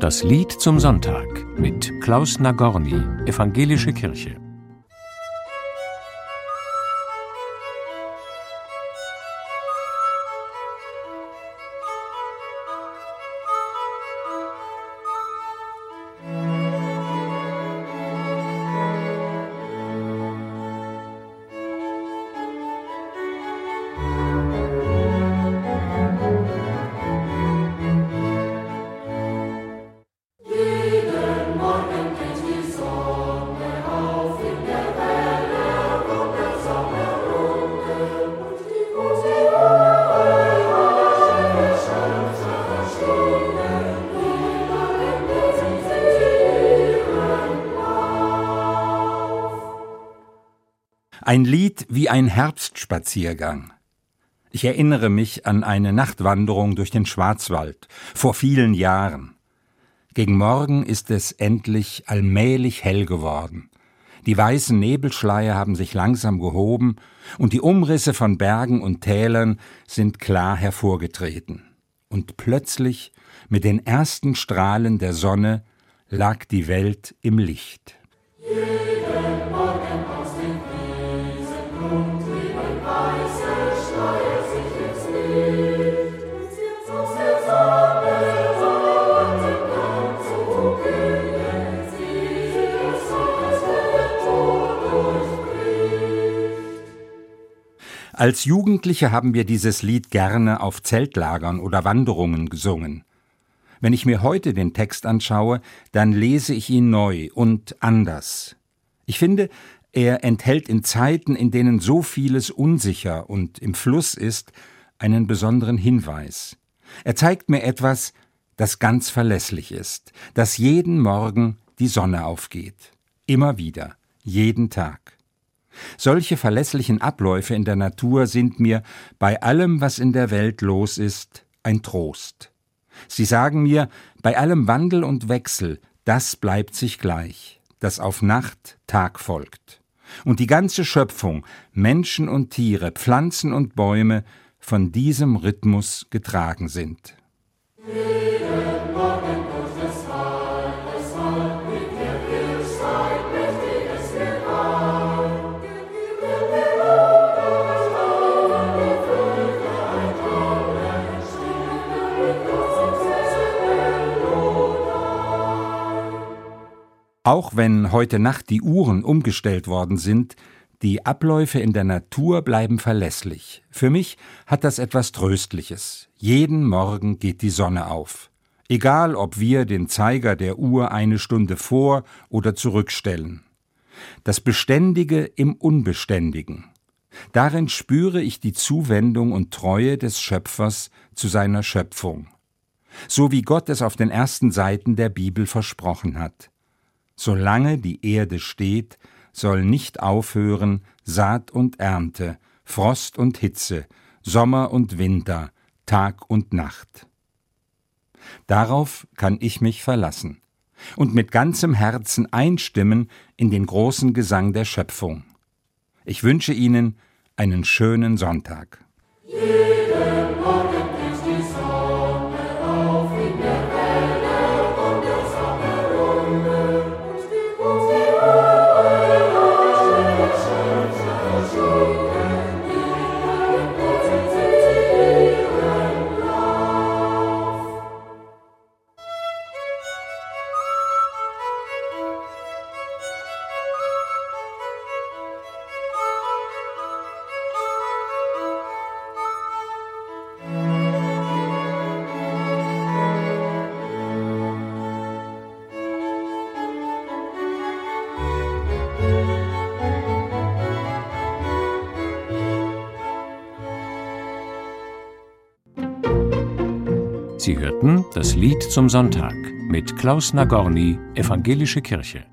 Das Lied zum Sonntag mit Klaus Nagorny, Evangelische Kirche. Ein Lied wie ein Herbstspaziergang. Ich erinnere mich an eine Nachtwanderung durch den Schwarzwald vor vielen Jahren. Gegen Morgen ist es endlich allmählich hell geworden. Die weißen Nebelschleier haben sich langsam gehoben und die Umrisse von Bergen und Tälern sind klar hervorgetreten. Und plötzlich, mit den ersten Strahlen der Sonne, lag die Welt im Licht. Als Jugendliche haben wir dieses Lied gerne auf Zeltlagern oder Wanderungen gesungen. Wenn ich mir heute den Text anschaue, dann lese ich ihn neu und anders. Ich finde, er enthält in Zeiten, in denen so vieles unsicher und im Fluss ist, einen besonderen Hinweis. Er zeigt mir etwas, das ganz verlässlich ist, dass jeden Morgen die Sonne aufgeht. Immer wieder, jeden Tag. Solche verlässlichen Abläufe in der Natur sind mir bei allem, was in der Welt los ist, ein Trost. Sie sagen mir, bei allem Wandel und Wechsel, das bleibt sich gleich, dass auf Nacht Tag folgt. Und die ganze Schöpfung, Menschen und Tiere, Pflanzen und Bäume, von diesem Rhythmus getragen sind. Auch wenn heute Nacht die Uhren umgestellt worden sind, die Abläufe in der Natur bleiben verlässlich. Für mich hat das etwas Tröstliches. Jeden Morgen geht die Sonne auf. Egal, ob wir den Zeiger der Uhr eine Stunde vor oder zurückstellen. Das Beständige im Unbeständigen. Darin spüre ich die Zuwendung und Treue des Schöpfers zu seiner Schöpfung. So wie Gott es auf den ersten Seiten der Bibel versprochen hat. Solange die Erde steht, soll nicht aufhören Saat und Ernte, Frost und Hitze, Sommer und Winter, Tag und Nacht. Darauf kann ich mich verlassen und mit ganzem Herzen einstimmen in den großen Gesang der Schöpfung. Ich wünsche Ihnen einen schönen Sonntag. Sie hörten das Lied zum Sonntag mit Klaus Nagorny, Evangelische Kirche.